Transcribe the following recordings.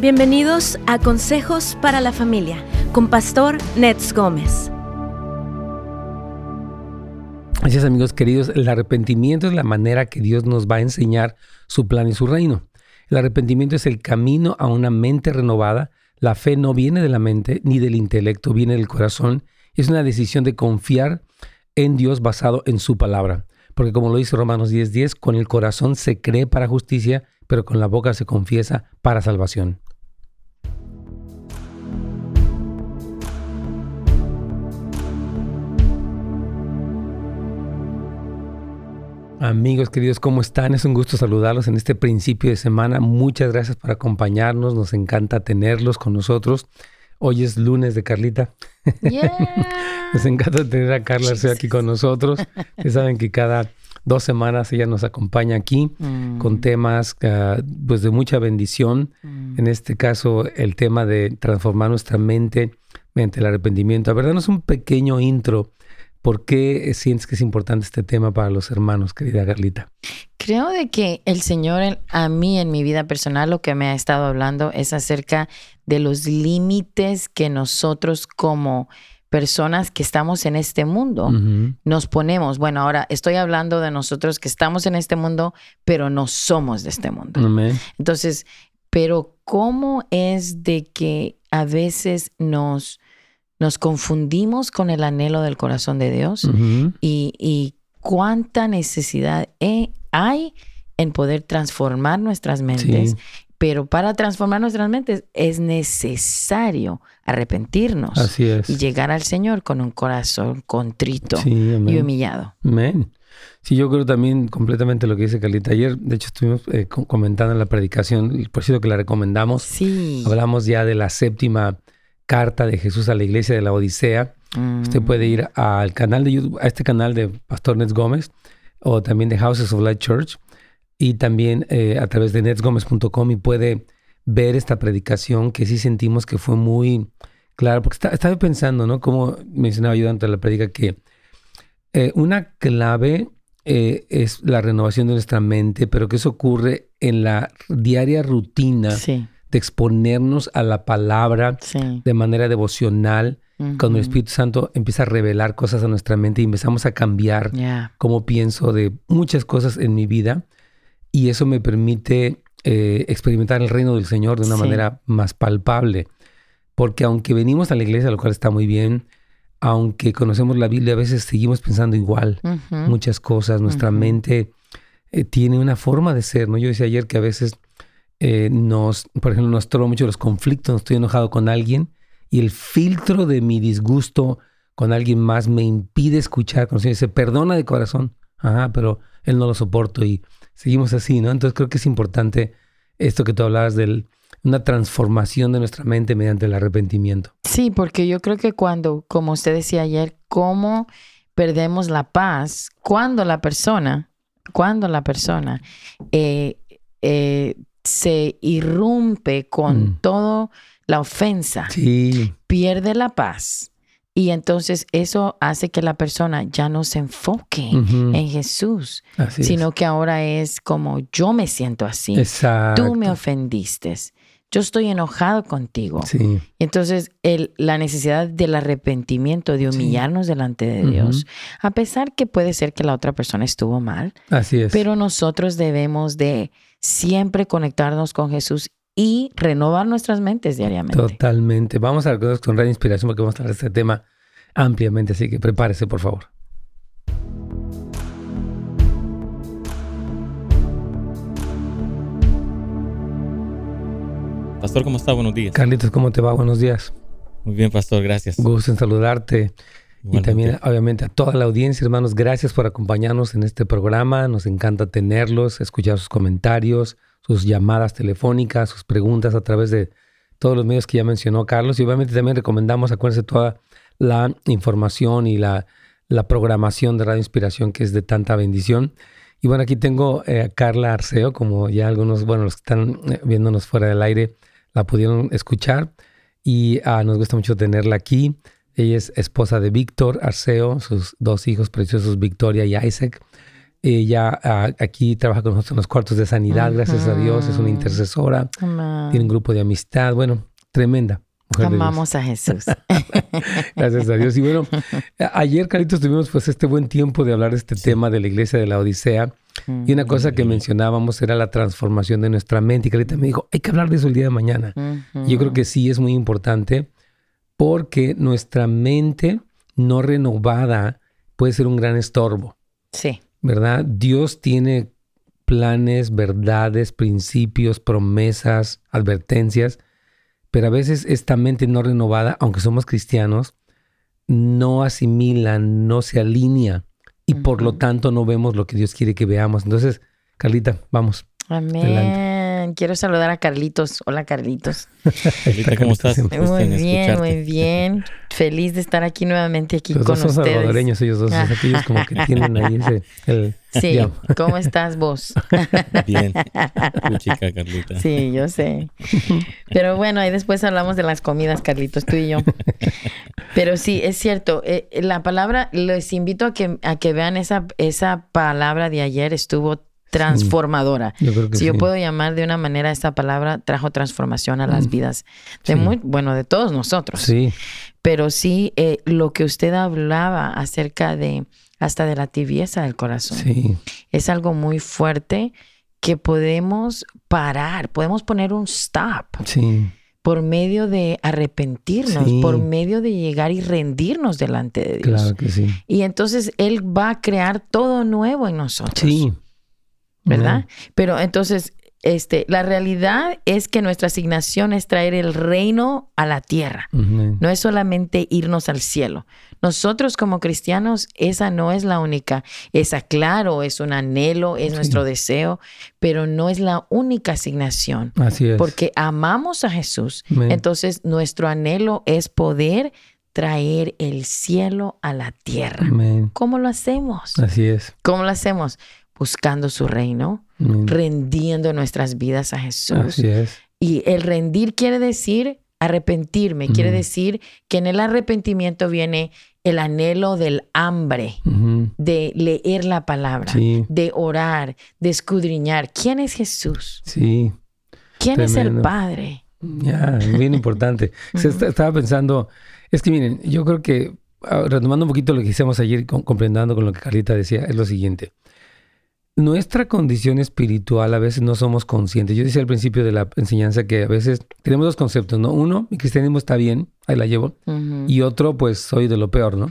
Bienvenidos a Consejos para la Familia con Pastor Nets Gómez. Es, amigos queridos, el arrepentimiento es la manera que Dios nos va a enseñar su plan y su reino. El arrepentimiento es el camino a una mente renovada. La fe no viene de la mente ni del intelecto, viene del corazón. Es una decisión de confiar en Dios basado en su palabra. Porque como lo dice Romanos 10:10, con el corazón se cree para justicia, pero con la boca se confiesa para salvación. Amigos queridos, ¿cómo están? Es un gusto saludarlos en este principio de semana. Muchas gracias por acompañarnos. Nos encanta tenerlos con nosotros. Hoy es lunes de Carlita. nos encanta tener a Carla aquí con nosotros. Ustedes saben que cada dos semanas ella nos acompaña aquí mm. con temas ah, pues de mucha bendición. Mm. En este caso, el tema de transformar nuestra mente mediante el arrepentimiento. A ver, danos un pequeño intro ¿Por qué sientes que es importante este tema para los hermanos, querida Carlita? Creo de que el Señor a mí en mi vida personal lo que me ha estado hablando es acerca de los límites que nosotros como personas que estamos en este mundo nos ponemos. Bueno, ahora estoy hablando de nosotros que estamos en este mundo, pero no somos de este mundo. Entonces, pero ¿cómo es de que a veces nos nos confundimos con el anhelo del corazón de Dios y, cuánta necesidad hay en poder transformar nuestras mentes. Pero para transformar nuestras mentes es necesario arrepentirnos y llegar al Señor con un corazón contrito y humillado. Amén. Sí, yo creo también completamente lo que dice Carlita. Ayer, de hecho, estuvimos eh, comentando en la predicación, por cierto que la recomendamos. Sí. Hablamos ya de la séptima carta de Jesús a la iglesia de la Odisea. Usted puede ir al canal de YouTube, a este canal de Pastor Nets Gómez o también de Houses of Light Church y también eh, a través de netsgomez.com y puede ver esta predicación que sí sentimos que fue muy clara, porque estaba pensando, ¿no? Como mencionaba yo de la predica, que eh, una clave eh, es la renovación de nuestra mente, pero que eso ocurre en la diaria rutina. Sí de exponernos a la palabra de manera devocional, cuando el Espíritu Santo empieza a revelar cosas a nuestra mente y empezamos a cambiar cómo pienso de muchas cosas en mi vida. Y eso me permite eh, experimentar el reino del Señor de una manera más palpable. Porque aunque venimos a la iglesia, lo cual está muy bien, aunque conocemos la Biblia, a veces seguimos pensando igual muchas cosas. Nuestra mente eh, tiene una forma de ser, ¿no? Yo decía ayer que a veces eh, nos, por ejemplo, nos trova mucho los conflictos, estoy enojado con alguien y el filtro de mi disgusto con alguien más me impide escuchar cuando se dice, perdona de corazón, ajá, pero él no lo soporto y seguimos así, ¿no? Entonces creo que es importante esto que tú hablabas de una transformación de nuestra mente mediante el arrepentimiento. Sí, porque yo creo que cuando, como usted decía ayer, cómo perdemos la paz cuando la persona, cuando la persona eh, eh, se irrumpe con mm. toda la ofensa, pierde la paz. Y entonces eso hace que la persona ya no se enfoque en Jesús, sino que ahora es como yo me siento así. Tú me ofendiste. Yo estoy enojado contigo. Sí. Entonces, el, la necesidad del arrepentimiento, de humillarnos delante de Dios, a pesar que puede ser que la otra persona estuvo mal. Así es. Pero nosotros debemos de siempre conectarnos con Jesús y renovar nuestras mentes diariamente. Totalmente. Vamos a ver con Radio Inspiración porque vamos a hablar de este tema ampliamente, así que prepárese, por favor. Pastor, ¿cómo está? Buenos días. Carlitos, ¿cómo te va? Buenos días. Muy bien, Pastor, gracias. Gusto en saludarte. Y también, obviamente, a toda la audiencia, hermanos, gracias por acompañarnos en este programa. Nos encanta tenerlos, escuchar sus comentarios, sus llamadas telefónicas, sus preguntas a través de todos los medios que ya mencionó Carlos. Y obviamente también recomendamos, acuérdense, toda la información y la, programación de Radio Inspiración, que es de tanta bendición. Y bueno, aquí tengo eh, a Carla Arceo, como ya algunos, bueno, los que están eh, viéndonos fuera del aire la pudieron escuchar. Y ah, nos gusta mucho tenerla aquí. Ella es esposa de Víctor Arceo, sus dos hijos preciosos, Victoria y Isaac. Ella aquí trabaja con nosotros en los cuartos de sanidad, gracias a Dios, es una intercesora, tiene un grupo de amistad, bueno, tremenda. Amamos a Jesús. gracias a Dios. Y bueno, ayer, Carlitos, tuvimos pues este buen tiempo de hablar de este tema de la iglesia de la Odisea. Y una cosa que mencionábamos era la transformación de nuestra mente. Y Carlita me dijo, hay que hablar de eso el día de mañana. Yo creo que sí es muy importante porque nuestra mente no renovada puede ser un gran estorbo. Sí. ¿Verdad? Dios tiene planes, verdades, principios, promesas, advertencias, pero a veces esta mente no renovada, aunque somos cristianos, no asimila, no se alinea y por lo tanto no vemos lo que Dios quiere que veamos. Entonces, Carlita, vamos. Amén. Quiero saludar a Carlitos. Hola, Carlitos. Carlita, ¿cómo estás? Muy bien, muy bien. Feliz de estar aquí nuevamente aquí con ustedes. Son salvadoreños ellos dos. Aquellos como que tienen ahí ese... El, sí, ¿cómo estás vos? Bien. chica, Carlita. Sí, yo sé. Pero bueno, ahí después hablamos de las comidas, Carlitos, tú y yo. Pero sí, es cierto. Eh, la palabra, les invito a que, a que vean esa, esa palabra de ayer, estuvo transformadora. si yo puedo llamar de una manera esta palabra, trajo transformación a las mm. vidas de muy, bueno, de todos nosotros. Sí. Pero sí, eh, lo que usted hablaba acerca de hasta de la tibieza del corazón. Sí. Es algo muy fuerte que podemos parar, podemos poner un stop. Sí. Por medio de arrepentirnos, por medio de llegar y rendirnos delante de Dios. Claro que sí. Y entonces Él va a crear todo nuevo en nosotros. Sí. ¿Verdad? Pero entonces, este, la realidad es que nuestra asignación es traer el reino a la tierra. No es solamente irnos al cielo. Nosotros como cristianos, esa no es la única. Esa, claro, es un anhelo, es nuestro deseo, pero no es la única asignación. Así es. Porque amamos a Jesús. Entonces, nuestro anhelo es poder traer el cielo a la tierra. ¿Cómo lo hacemos? Así es. ¿Cómo lo hacemos? Buscando su reino, rendiendo nuestras vidas a Jesús. Así es. Y el rendir quiere decir arrepentirme, quiere decir que en el arrepentimiento viene el anhelo del hambre, de leer la palabra, de orar, de escudriñar. ¿Quién es Jesús? Sí. ¿Quién es el Padre? Ya, bien importante. estaba pensando, es que miren, yo creo que, ah, retomando un poquito lo que hicimos ayer, comprendiendo con lo que Carlita decía, es lo siguiente nuestra condición espiritual a veces no somos conscientes. Yo decía al principio de la enseñanza que a veces tenemos dos conceptos, ¿no? Uno, mi cristianismo está bien, ahí la llevo, y otro, pues soy de lo peor, ¿no?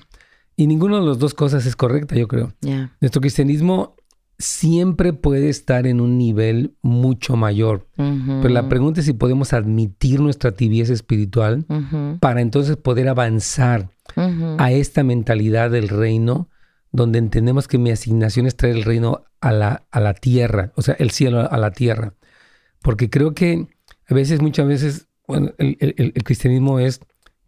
Y ninguna de las dos cosas es correcta, yo creo. Nuestro cristianismo siempre puede estar en un nivel mucho mayor, pero la pregunta es si podemos admitir nuestra tibieza espiritual para entonces poder avanzar a esta mentalidad del reino donde entendemos que mi asignación es traer el reino a la, a la tierra, o sea, el cielo a la tierra. Porque creo que a veces, muchas veces, bueno, el, cristianismo es,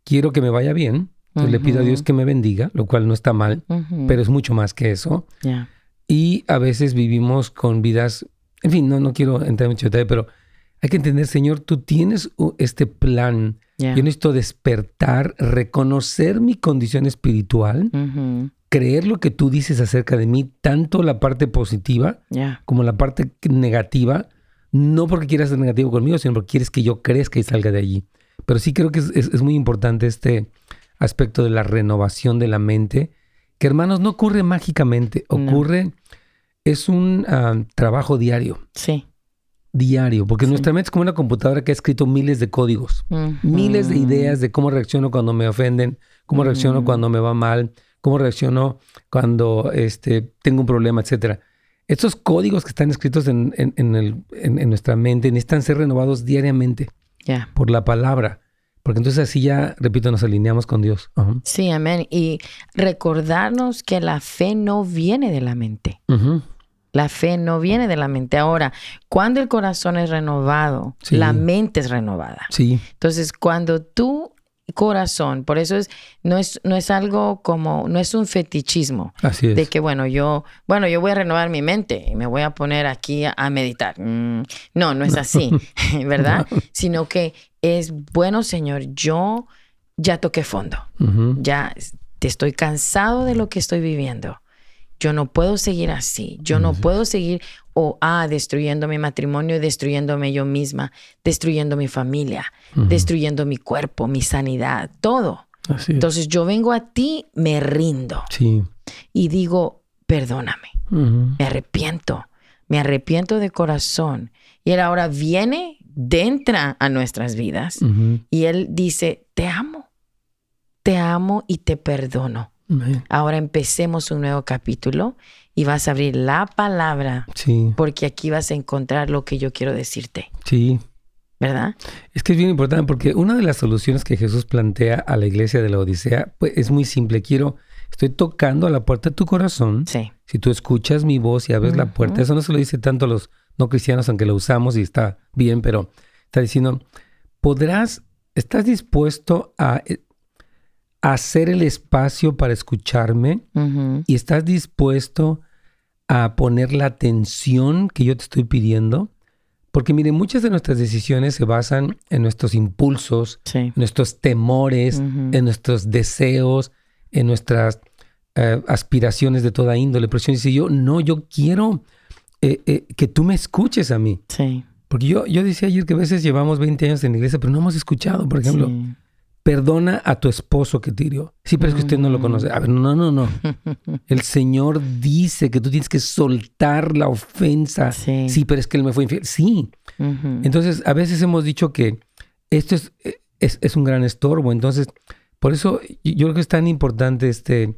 quiero que me vaya bien, le pido a Dios que me bendiga, lo cual no está mal, pero es mucho más que eso. Y a veces vivimos con vidas, en fin, no, no quiero entrar en mucho detalle, pero hay que entender, Señor, tú tienes este plan. Yo necesito despertar, reconocer mi condición espiritual, creer lo que tú dices acerca de mí, tanto la parte positiva como la parte negativa, no porque quieras ser negativo conmigo, sino porque quieres que yo crezca y salga de allí. Pero sí creo que es, muy importante este aspecto de la renovación de la mente, que hermanos, no ocurre mágicamente, ocurre, es un ah, trabajo diario. Sí. Diario, porque nuestra mente es como una computadora que ha escrito miles de códigos, miles de ideas de cómo reacciono cuando me ofenden, cómo reacciono cuando me va mal, cómo reacciono cuando este, tengo un problema, etcétera. Estos códigos que están escritos en, nuestra mente necesitan ser renovados diariamente por la palabra. Porque entonces así ya, repito, nos alineamos con Dios. Sí, amén. Y recordarnos que la fe no viene de la mente. La fe no viene de la mente. Ahora, cuando el corazón es renovado, la mente es renovada. Sí. Entonces, cuando tú corazón. Por eso es no es no es algo como no es un fetichismo Así es. de que bueno, yo bueno, yo voy a renovar mi mente y me voy a poner aquí a, meditar. Mm, no, no es así, ¿verdad? Sino que es bueno, Señor, yo ya toqué fondo. Ya te estoy cansado de lo que estoy viviendo yo no puedo seguir así, yo no puedo seguir o ah, destruyendo mi matrimonio, destruyéndome yo misma, destruyendo mi familia, destruyendo mi cuerpo, mi sanidad, todo. Entonces yo vengo a ti, me rindo. Sí. Y digo, perdóname, me arrepiento, me arrepiento de corazón. Y Él ahora viene, entra a nuestras vidas y Él dice, te amo, te amo y te perdono. Ahora empecemos un nuevo capítulo y vas a abrir la palabra. Sí. Porque aquí vas a encontrar lo que yo quiero decirte. Sí. ¿Verdad? Es que es bien importante porque una de las soluciones que Jesús plantea a la iglesia de la Odisea pues, es muy simple. Quiero, estoy tocando a la puerta de tu corazón. Sí. Si tú escuchas mi voz y abres la puerta, eso no se lo dice tanto a los no cristianos, aunque lo usamos y está bien, pero está diciendo, podrás, estás dispuesto a eh, hacer el espacio para escucharme y estás dispuesto a poner la atención que yo te estoy pidiendo. Porque mire, muchas de nuestras decisiones se basan en nuestros impulsos, en nuestros temores, en nuestros deseos, en nuestras eh, aspiraciones de toda índole. Pero si yo, yo, no, yo quiero eh, eh, que tú me escuches a mí. Sí. Porque yo, yo decía ayer que a veces llevamos 20 años en la iglesia, pero no hemos escuchado, por ejemplo perdona a tu esposo que te hirió. Sí, pero es que usted no lo conoce. A ver, no, no, no. El Señor dice que tú tienes que soltar la ofensa. Sí, pero es que él me fue infiel. Sí. Entonces, a veces hemos dicho que esto es, es, un gran estorbo. Entonces, por eso yo creo que es tan importante este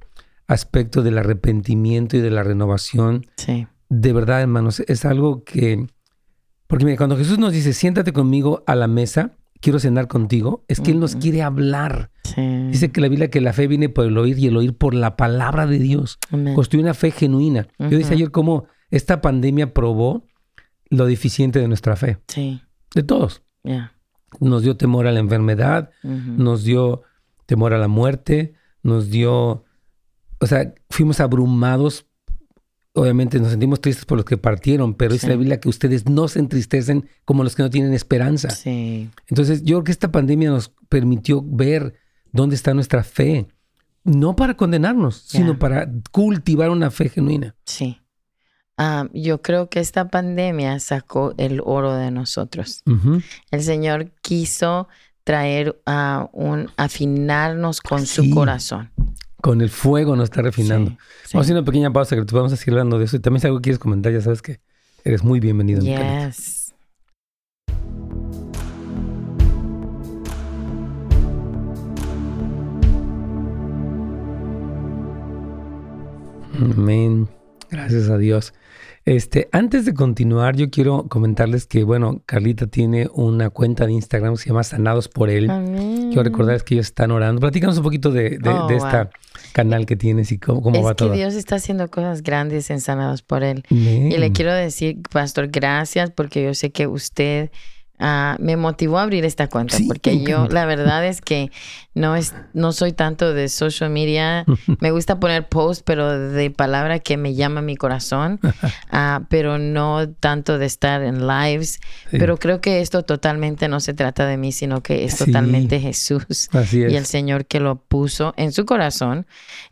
aspecto del arrepentimiento y de la renovación. Sí. De verdad, hermanos, es algo que... Porque mira, cuando Jesús nos dice, siéntate conmigo a la mesa, quiero cenar contigo, es que Él nos quiere hablar. Dice que la Biblia que la fe viene por el oír y el oír por la palabra de Dios. Construye una fe genuina. Yo decía ayer cómo esta pandemia probó lo deficiente de nuestra fe. Sí. De todos. Nos dio temor a la enfermedad, nos dio temor a la muerte, nos dio, o sea, fuimos abrumados obviamente nos sentimos tristes por los que partieron, pero es la Biblia que ustedes no se entristecen como los que no tienen esperanza. Sí. Entonces, yo creo que esta pandemia nos permitió ver dónde está nuestra fe, no para condenarnos, sino para cultivar una fe genuina. Sí. Yo creo que esta pandemia sacó el oro de nosotros. El Señor quiso traer a un afinarnos con su corazón. Con el fuego nos está refinando. Vamos a hacer una pequeña pausa que te vamos a seguir hablando de eso. Y también si algo quieres comentar, ya sabes que eres muy bienvenido. Yes. Amén. Gracias a Dios. Este, antes de continuar, yo quiero comentarles que, bueno, Carlita tiene una cuenta de Instagram que se llama Sanados por Él. Quiero recordarles que ellos están orando. Platícanos un poquito de, de, oh, este canal que tienes y cómo, va todo. Es que Dios está haciendo cosas grandes en Sanados por Él. Y le quiero decir, Pastor, gracias porque yo sé que usted Ah, me motivó a abrir esta cuenta porque yo la verdad es que no es no soy tanto de social media. Me gusta poner posts pero de palabra que me llama mi corazón uh, pero no tanto de estar en lives. Pero creo que esto totalmente no se trata de mí sino que es totalmente Jesús y el Señor que lo puso en su corazón.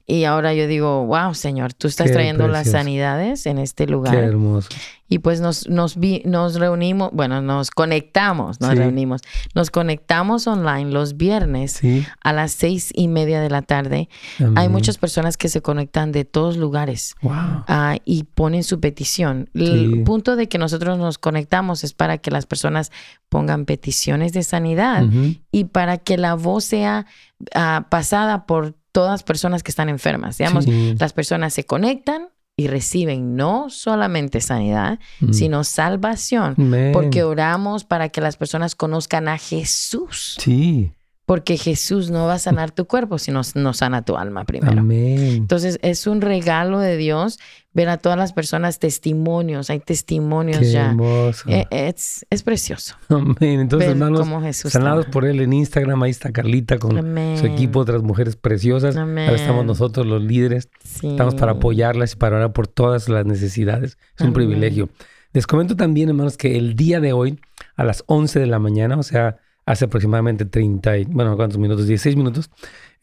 Y ahora yo digo wow Señor tú estás trayendo las sanidades en este lugar Qué hermoso y pues nos, nos, vi, nos reunimos, bueno, nos conectamos, nos reunimos, nos conectamos online los viernes a las seis y media de la tarde. Hay muchas personas que se conectan de todos lugares ah, y ponen su petición. El punto de que nosotros nos conectamos es para que las personas pongan peticiones de sanidad y para que la voz sea ah, pasada por todas las personas que están enfermas. Digamos, las personas se conectan y reciben no solamente sanidad, mm. sino salvación, porque oramos para que las personas conozcan a Jesús. Sí. Porque Jesús no va a sanar tu cuerpo, sino no sana tu alma primero. Amén. Entonces es un regalo de Dios ver a todas las personas testimonios. Hay testimonios ya. Hermoso. Eh, es, es, precioso. Amén. Entonces, hermanos, sanados por él en Instagram. Ahí está Carlita con su equipo, otras mujeres preciosas. Amén. Ahora estamos nosotros los líderes. Estamos para apoyarlas y para orar por todas las necesidades. Es un privilegio. Les comento también, hermanos, que el día de hoy, a las 11 de la mañana, o sea, hace aproximadamente 30, y, bueno, ¿cuántos minutos? 16 minutos,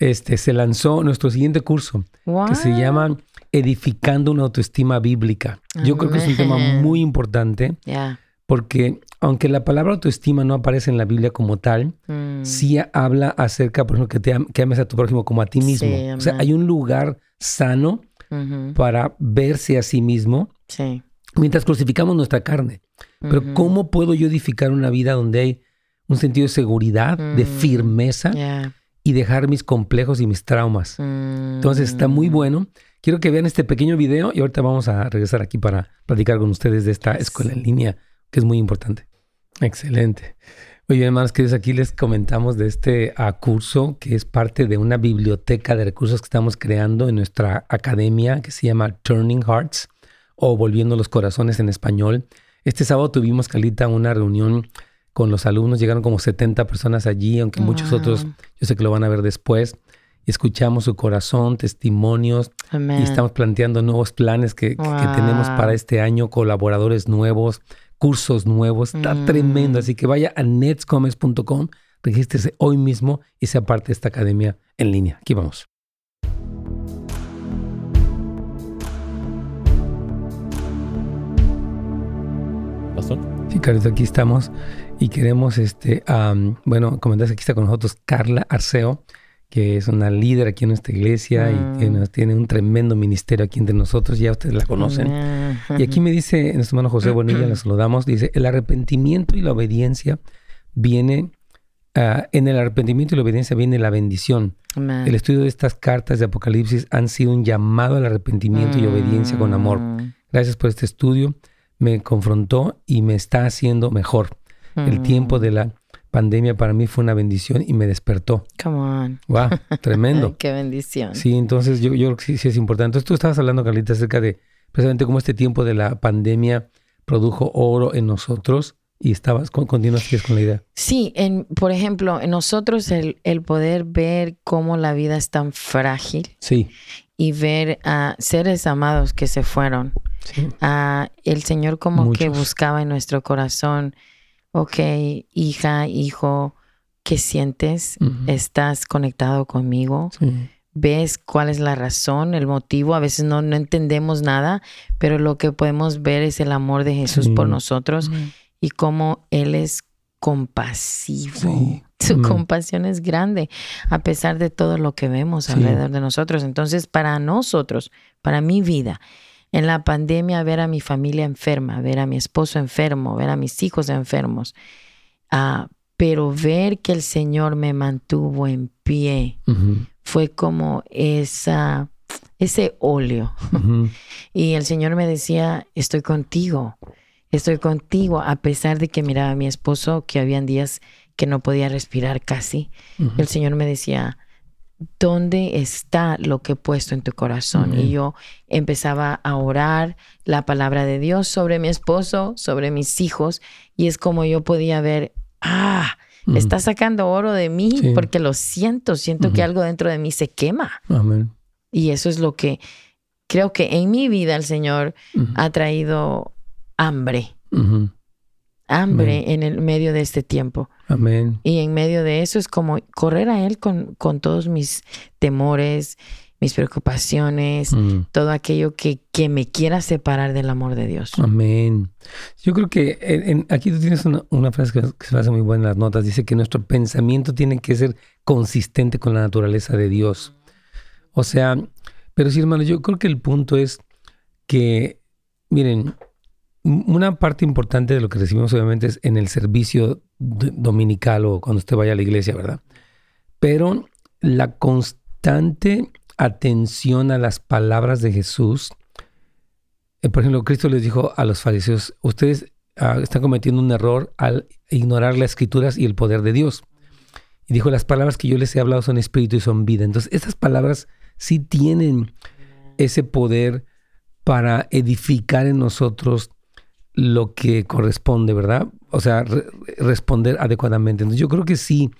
este, se lanzó nuestro siguiente curso que se llama Edificando una autoestima bíblica. Yo creo que es un tema muy importante porque aunque la palabra autoestima no aparece en la Biblia como tal, mm. sí habla acerca, por ejemplo, que, te que ames a tu prójimo como a ti mismo. o sea, hay un lugar sano para verse a sí mismo mientras crucificamos nuestra carne. Pero ¿cómo puedo yo edificar una vida donde hay un sentido de seguridad, de mm. firmeza y dejar mis complejos y mis traumas? Entonces está muy mm. bueno. Quiero que vean este pequeño video y ahorita vamos a regresar aquí para platicar con ustedes de esta escuela en línea que es muy importante. Excelente. Muy bien, hermanos queridos, aquí les comentamos de este curso que es parte de una biblioteca de recursos que estamos creando en nuestra academia que se llama Turning Hearts o Volviendo los Corazones en español. Este sábado tuvimos, Calita, una reunión con los alumnos. Llegaron como 70 personas allí, aunque muchos otros yo sé que lo van a ver después. Escuchamos su corazón, testimonios y estamos planteando nuevos planes que, que tenemos para este año, colaboradores nuevos cursos nuevos. Está mm. tremendo. Así que vaya a netscomes.com, regístrese hoy mismo y sea parte de esta academia en línea. Aquí vamos. ¿Pastor? Sí, Carlos, aquí estamos y queremos, este, bueno, comentar aquí está con nosotros Carla Arceo que es una líder aquí en nuestra iglesia y mm. tiene, un tremendo ministerio aquí entre nosotros, ya ustedes la conocen. Y aquí me dice nuestro hermano José Bonilla, le saludamos, dice, el arrepentimiento y la obediencia viene, ah, en el arrepentimiento y la obediencia viene la bendición. El estudio de estas cartas de Apocalipsis han sido un llamado al arrepentimiento y obediencia con amor. Mm. Gracias por este estudio, me confrontó y me está haciendo mejor. El tiempo de la pandemia para mí fue una bendición y me despertó. Come on. Wow, tremendo. Qué bendición. Sí, entonces yo, yo creo que sí, sí, es importante. Entonces tú estabas hablando, Carlita, acerca de precisamente cómo este tiempo de la pandemia produjo oro en nosotros y estabas, continúas con la idea. Sí, en, por ejemplo, en nosotros el, el, poder ver cómo la vida es tan frágil. Sí. Y ver a seres amados que se fueron. Sí. A el Señor como que buscaba en nuestro corazón ok, hija, hijo, ¿qué sientes? ¿Estás conectado conmigo? ¿Ves cuál es la razón, el motivo? A veces no, entendemos nada, pero lo que podemos ver es el amor de Jesús por nosotros y cómo Él es compasivo. Su compasión es grande a pesar de todo lo que vemos alrededor de nosotros. Entonces, para nosotros, para mi vida, en la pandemia ver a mi familia enferma, ver a mi esposo enfermo, ver a mis hijos enfermos, ah, pero ver que el Señor me mantuvo en pie fue como esa, ese óleo. y el Señor me decía, estoy contigo, estoy contigo, a pesar de que miraba a mi esposo que habían días que no podía respirar casi. El Señor me decía, ¿dónde está lo que he puesto en tu corazón? Y yo empezaba a orar la palabra de Dios sobre mi esposo, sobre mis hijos, y es como yo podía ver, ah, está sacando oro de mí porque lo siento, siento que algo dentro de mí se quema. Amén. Y eso es lo que creo que en mi vida el Señor ha traído hambre hambre en el medio de este tiempo. Amén. Y en medio de eso es como correr a Él con, con todos mis temores, mis preocupaciones, mm. todo aquello que, que, me quiera separar del amor de Dios. Amén. Yo creo que aquí tú tienes una, frase que, se me hace muy buena en las notas. Dice que nuestro pensamiento tiene que ser consistente con la naturaleza de Dios. O sea, pero sí, hermano, yo creo que el punto es que, miren, una parte importante de lo que recibimos obviamente es en el servicio dominical o cuando usted vaya a la iglesia, ¿verdad? Pero la constante atención a las palabras de Jesús, eh, por ejemplo, Cristo les dijo a los fariseos, ustedes ah, están cometiendo un error al ignorar las escrituras y el poder de Dios. Y dijo, las palabras que yo les he hablado son espíritu y son vida. Entonces, estas palabras sí tienen ese poder para edificar en nosotros lo que corresponde, ¿verdad? O sea, responder adecuadamente. Entonces yo creo que sí,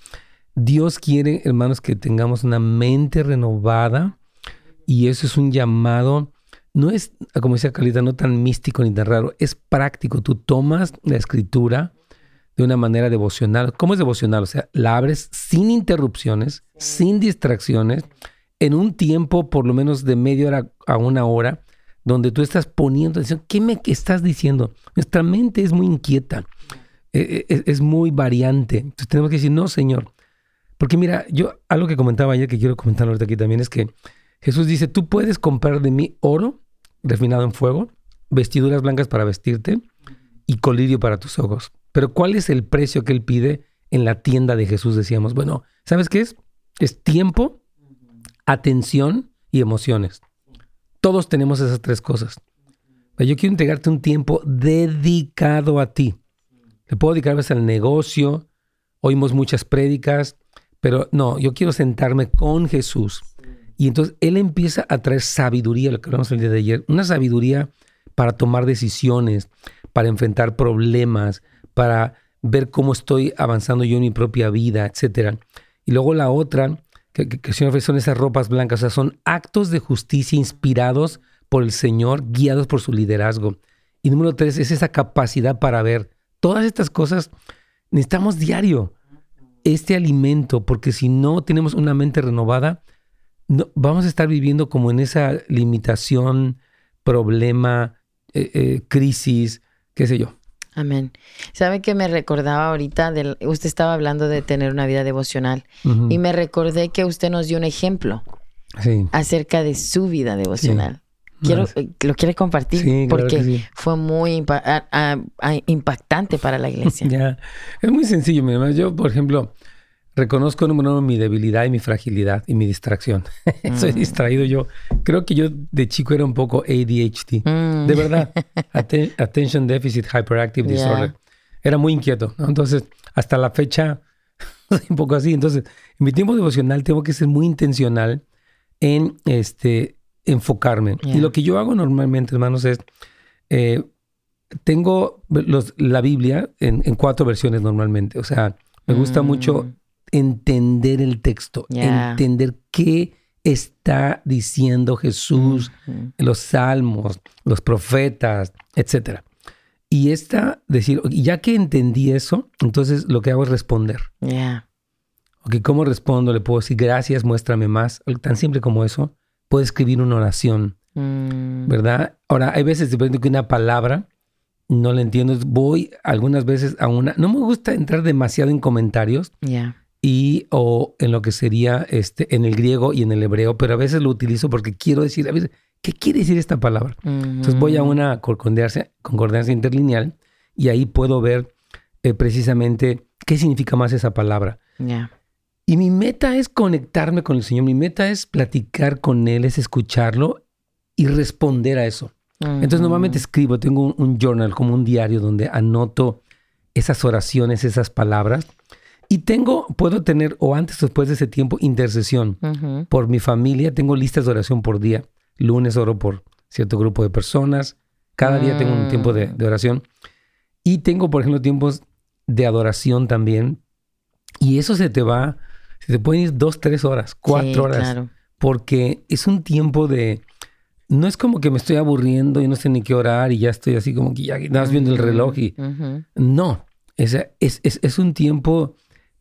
Dios quiere, hermanos, que tengamos una mente renovada y eso es un llamado, no es, como decía Carlita, no tan místico ni tan raro, es práctico. Tú tomas la escritura, de una manera devocional. ¿Cómo es devocional? O sea, la abres sin interrupciones, sin distracciones, en un tiempo por lo menos de media hora a una hora, donde tú estás poniendo atención. ¿Qué me estás diciendo? Nuestra mente es muy inquieta, e, e, es, muy variante. Entonces tenemos que decir, no, Señor. Porque mira, yo algo que comentaba ayer que quiero comentar ahorita aquí también es que Jesús dice, tú puedes comprar de mí oro refinado en fuego, vestiduras blancas para vestirte y colirio para tus ojos. Pero ¿cuál es el precio que él pide en la tienda de Jesús? Decíamos, bueno, ¿sabes qué es? Es tiempo, atención y emociones. Todos tenemos esas tres cosas. Yo quiero entregarte un tiempo dedicado a ti. Te puedo dedicar al negocio, oímos muchas prédicas, pero no, yo quiero sentarme con Jesús. Y entonces Él empieza a traer sabiduría, lo que hablamos el día de ayer, una sabiduría para tomar decisiones, para enfrentar problemas, para ver cómo estoy avanzando yo en mi propia vida, etc. Y luego la otra, que, Señor son esas ropas blancas, o sea, son actos de justicia inspirados por el Señor, guiados por su liderazgo. Y número tres es esa capacidad para ver todas estas cosas. Necesitamos diario este alimento, porque si no tenemos una mente renovada, no, vamos a estar viviendo como en esa limitación, problema, eh, eh, crisis, qué sé yo. Amén. ¿Sabe que me recordaba ahorita? De, usted estaba hablando de tener una vida devocional y me recordé que usted nos dio un ejemplo acerca de su vida devocional. Quiero, eh, ¿Lo quiere compartir? porque fue muy impactante para la iglesia. ya. Es muy sencillo, mi hermano. Yo, por ejemplo, reconozco número uno mi debilidad y mi fragilidad y mi distracción. Soy mm. distraído yo. Creo que yo de chico era un poco ADHD. De mm. verdad. attention Deficit Hyperactive Disorder. Era muy inquieto. Entonces, hasta la fecha, un poco así. Entonces, en mi tiempo devocional tengo que ser muy intencional en este, enfocarme. Y lo que yo hago normalmente, hermanos, es... Eh, tengo los, la Biblia en, cuatro versiones normalmente. O sea, me gusta mucho mm entender el texto, entender qué está diciendo Jesús, los salmos, los profetas, etc. Y esta, decir, ya que entendí eso, entonces lo que hago es responder. Yeah. Ok, ¿cómo respondo? Le puedo decir gracias, muéstrame más. Tan simple como eso. Puedo escribir una oración, mm. ¿verdad? Ahora, hay veces, depende que una palabra no la entiendo. Voy algunas veces a una... No me gusta entrar demasiado en comentarios. Yeah y o en lo que sería este en el griego y en el hebreo, pero a veces lo utilizo porque quiero decir, a veces, ¿qué quiere decir esta palabra? Entonces voy a una concordancia, concordancia interlineal y ahí puedo ver eh, precisamente qué significa más esa palabra. Y mi meta es conectarme con el Señor, mi meta es platicar con Él, es escucharlo y responder a eso. Entonces normalmente escribo, tengo un journal como un diario donde anoto esas oraciones, esas palabras y tengo, puedo tener, o antes o después de ese tiempo, intercesión por mi familia. Tengo listas de oración por día. Lunes oro por cierto grupo de personas. Cada día tengo un tiempo de, oración. Y tengo, por ejemplo, tiempos de adoración también. Y eso se te va, se te pueden ir dos, tres horas, cuatro horas. Porque es un tiempo de... No es como que me estoy aburriendo y no sé ni qué orar y ya estoy así como que ya estás viendo el reloj y... No, es, es, es un tiempo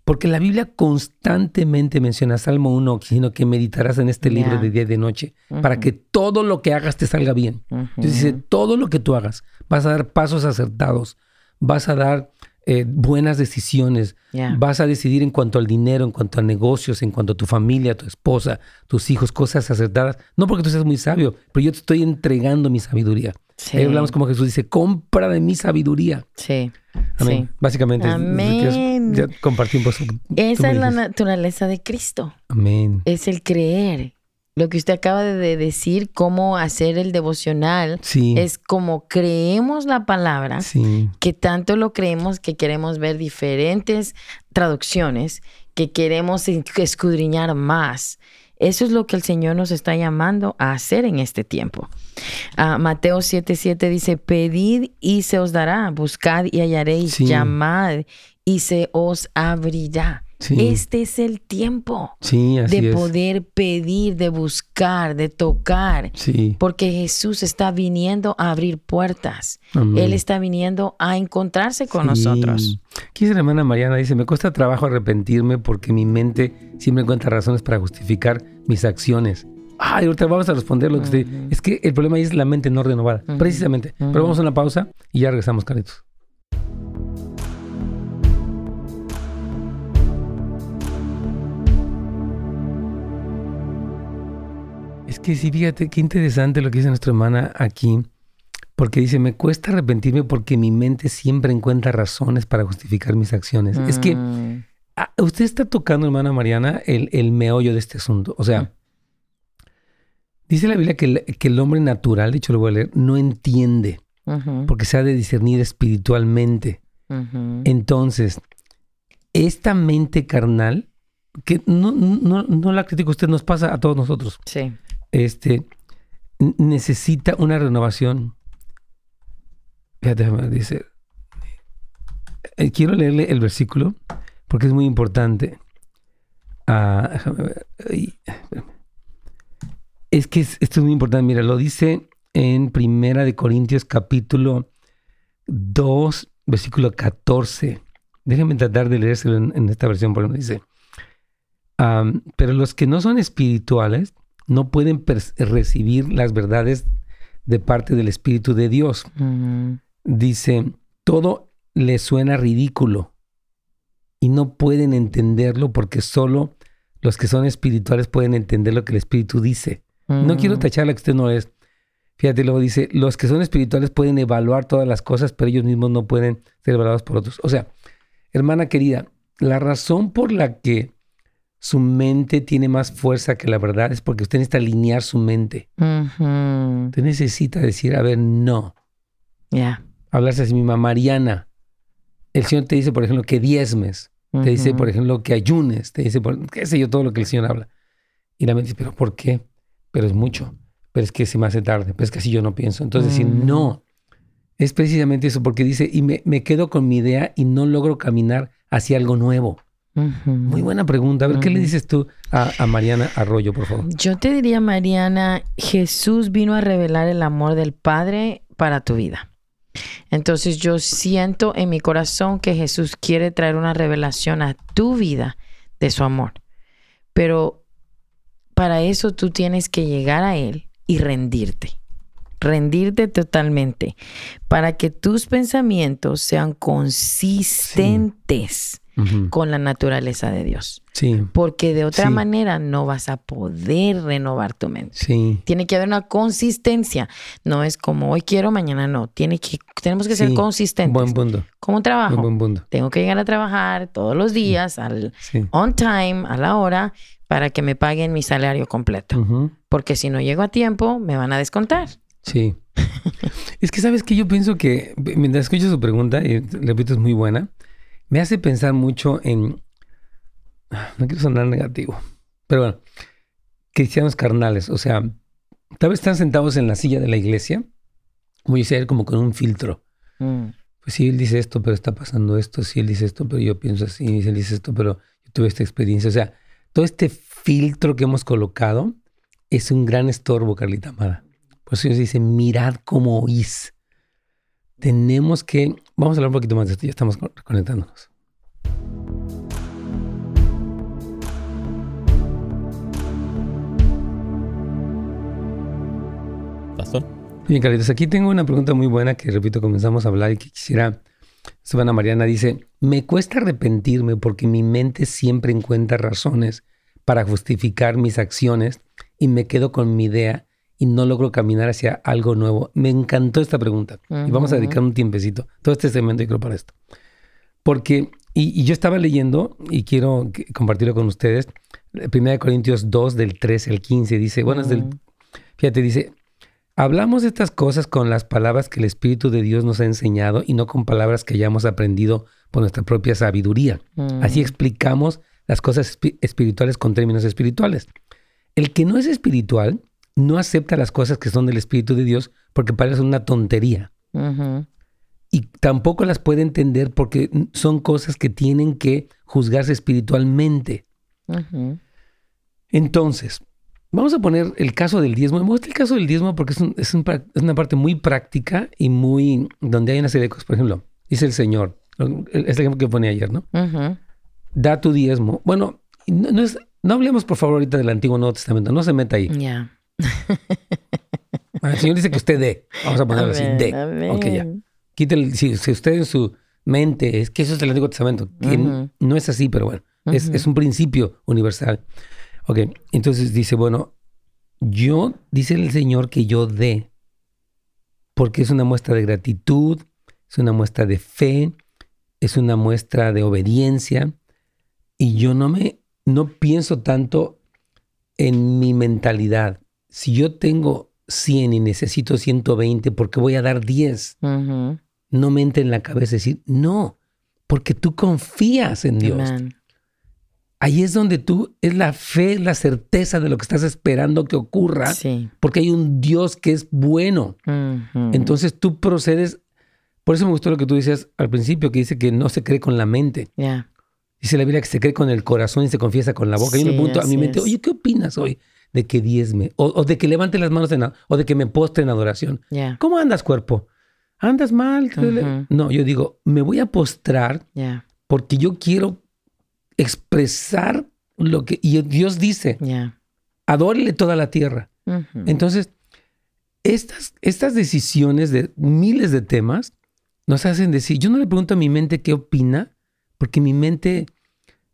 porque la Biblia constantemente menciona, Salmo 1, sino que meditarás en este libro de día y de noche, para que todo lo que hagas te salga bien. Entonces dice, todo lo que tú hagas, vas a dar pasos acertados, vas a dar eh, buenas decisiones, vas a decidir en cuanto al dinero, en cuanto a negocios, en cuanto a tu familia, tu esposa, tus hijos, cosas acertadas. No porque tú seas muy sabio, pero yo te estoy entregando mi sabiduría. Ahí hablamos como Jesús dice, compra de mi sabiduría. Sí. Amén. Básicamente, Amén. Ya compartimos. Esa es la naturaleza de Cristo. Amén. Es el creer. Lo que usted acaba de decir, cómo hacer el devocional, sí. es como creemos la palabra, sí. que tanto lo creemos que queremos ver diferentes traducciones, que queremos escudriñar más. Eso es lo que el Señor nos está llamando a hacer en este tiempo. Uh, Mateo 7:7 dice, pedid y se os dará, buscad y hallaréis, llamad y se os abrirá. Este es el tiempo de poder pedir, de buscar, de tocar. Porque Jesús está viniendo a abrir puertas. Él está viniendo a encontrarse con nosotros. Aquí la hermana Mariana dice, me cuesta trabajo arrepentirme porque mi mente siempre encuentra razones para justificar mis acciones. Ay, ahorita vamos a responder lo que Es que el problema ahí es la mente no renovada, precisamente. Pero vamos a una pausa y ya regresamos, caritos. Que sí, fíjate, qué interesante lo que dice nuestra hermana aquí, porque dice, me cuesta arrepentirme porque mi mente siempre encuentra razones para justificar mis acciones. Es que mm. ah, usted está tocando, hermana Mariana, el, el, meollo de este asunto. O sea, mm. dice la Biblia que el, que el, hombre natural, dicho lo voy a leer, no entiende, porque se ha de discernir espiritualmente. Entonces, esta mente carnal, que no, no, no la critico, usted nos pasa a todos nosotros. Sí este, necesita una renovación. Fíjate, dice, eh, quiero leerle el versículo porque es muy importante. Ah, es que esto es muy importante. Mira, lo dice en Primera de Corintios capítulo 2, versículo 14. Déjenme tratar de leérselo en, esta versión porque dice. pero los que no son espirituales no pueden recibir las verdades de parte del Espíritu de Dios. Dice, todo les suena ridículo y no pueden entenderlo porque solo los que son espirituales pueden entender lo que el Espíritu dice. No quiero tacharle que usted no es. Fíjate, luego dice, los que son espirituales pueden evaluar todas las cosas, pero ellos mismos no pueden ser evaluados por otros. O sea, hermana querida, la razón por la que su mente tiene más fuerza que la verdad es porque usted necesita alinear su mente. Usted necesita decir, a ver, no. Ya. Hablarse a sí misma, Mariana. El Señor te dice, por ejemplo, que diezmes. Te dice, por ejemplo, que ayunes. Te dice, qué sé yo, todo lo que el Señor habla. Y la mente dice, pero ¿por qué? Pero es mucho. Pero es que se me hace tarde. Pero es que así yo no pienso. Entonces, decir, mm. no. Es precisamente eso, porque dice, y me, me quedo con mi idea y no logro caminar hacia algo nuevo. Muy buena pregunta. A ver, ¿qué le dices tú a, Mariana Arroyo, por favor? Yo te diría, Mariana, Jesús vino a revelar el amor del Padre para tu vida. Entonces yo siento en mi corazón que Jesús quiere traer una revelación a tu vida de su amor. Pero para eso tú tienes que llegar a Él y rendirte. Rendirte totalmente para que tus pensamientos sean consistentes con la naturaleza de Dios. Sí. Porque de otra manera no vas a poder renovar tu mente. Sí. Tiene que haber una consistencia. No es como hoy quiero, mañana no. Tiene que, tenemos que ser consistentes. Buen punto. Como trabajo. Buen punto. Tengo que llegar a trabajar todos los días, al on time, a la hora, para que me paguen mi salario completo. Porque si no llego a tiempo, me van a descontar. Sí. es que sabes que yo pienso que, mientras escucho su pregunta, y repito, es muy buena, me hace pensar mucho en, no quiero sonar negativo, pero bueno, cristianos carnales, o sea, tal vez están sentados en la silla de la iglesia, voy a ser como con un filtro. Mm. Pues sí, él dice esto, pero está pasando esto, sí, él dice esto, pero yo pienso así, él dice esto, pero yo tuve esta experiencia. O sea, todo este filtro que hemos colocado es un gran estorbo, Carlita Amada. Por eso Dios dice, mirad cómo oís tenemos que, vamos a hablar un poquito más de esto, ya estamos conectándonos. Pastor. Bien, Carlitos, aquí tengo una pregunta muy buena que, repito, comenzamos a hablar y que quisiera, Susana Mariana dice, me cuesta arrepentirme porque mi mente siempre encuentra razones para justificar mis acciones y me quedo con mi idea y no logro caminar hacia algo nuevo? Me encantó esta pregunta y vamos a dedicar un tiempecito, todo este segmento y creo para esto. Porque, y, yo estaba leyendo y quiero compartirlo con ustedes, 1 Corintios 2 del 13 al 15 dice, bueno, es del, fíjate, dice, hablamos estas cosas con las palabras que el Espíritu de Dios nos ha enseñado y no con palabras que hayamos aprendido por nuestra propia sabiduría. Así explicamos las cosas espirituales con términos espirituales. El que no es espiritual no acepta las cosas que son del Espíritu de Dios porque parece una tontería. y tampoco las puede entender porque son cosas que tienen que juzgarse espiritualmente. Entonces, vamos a poner el caso del diezmo. Me gusta el caso del diezmo porque es, una parte muy práctica y muy donde hay una serie de cosas. Por ejemplo, dice el Señor, este ejemplo que pone ayer, ¿no? Da tu diezmo. Bueno, no, no, hablemos por favor ahorita del Antiguo Nuevo Testamento, no se meta ahí. Ya. El Señor dice que usted dé. Vamos a ponerlo así, dé. Ok, ya. Quítale, si, si, usted en su mente es que eso es el Antiguo Testamento, que no es así, pero bueno, es, es, un principio universal. Ok, entonces dice, bueno, yo, dice el Señor que yo dé, porque es una muestra de gratitud, es una muestra de fe, es una muestra de obediencia, y yo no me, no pienso tanto en mi mentalidad. Si yo tengo 100 y necesito 120, ¿por qué voy a dar 10? No me entra en la cabeza decir, no, porque tú confías en Dios. Ahí es donde tú, es la fe, la certeza de lo que estás esperando que ocurra, porque hay un Dios que es bueno. Entonces tú procedes, por eso me gustó lo que tú decías al principio, que dice que no se cree con la mente. Dice la Biblia que se cree con el corazón y se confiesa con la boca. y yo me pregunto a mi mente, oye, ¿qué opinas hoy de que diezme? O, de que levante las manos en, o de que me postre en adoración. ¿Cómo andas, cuerpo? ¿Andas mal? No, yo digo, me voy a postrar porque yo quiero expresar lo que... Y Dios dice, adórele toda la tierra. Entonces, estas, estas decisiones de miles de temas nos hacen decir, yo no le pregunto a mi mente qué opina, porque mi mente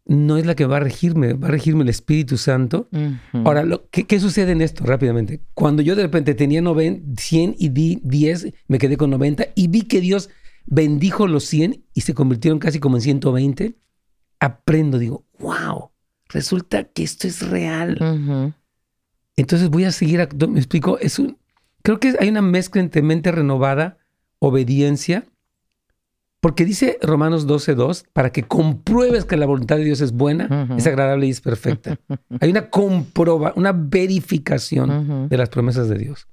no es la que va a regirme, va a regirme el Espíritu Santo. Ahora, ¿qué, sucede en esto rápidamente? Cuando yo de repente tenía 100 y di 10, me quedé con 90 y vi que Dios bendijo los 100 y se convirtieron casi como en 120, aprendo, digo, wow, resulta que esto es real. Entonces voy a seguir, me explico, es un, creo que hay una mezcla entre mente renovada, obediencia porque dice Romanos 12.2, para que compruebes que la voluntad de Dios es buena, es agradable y es perfecta. Hay una comproba, una verificación de las promesas de Dios.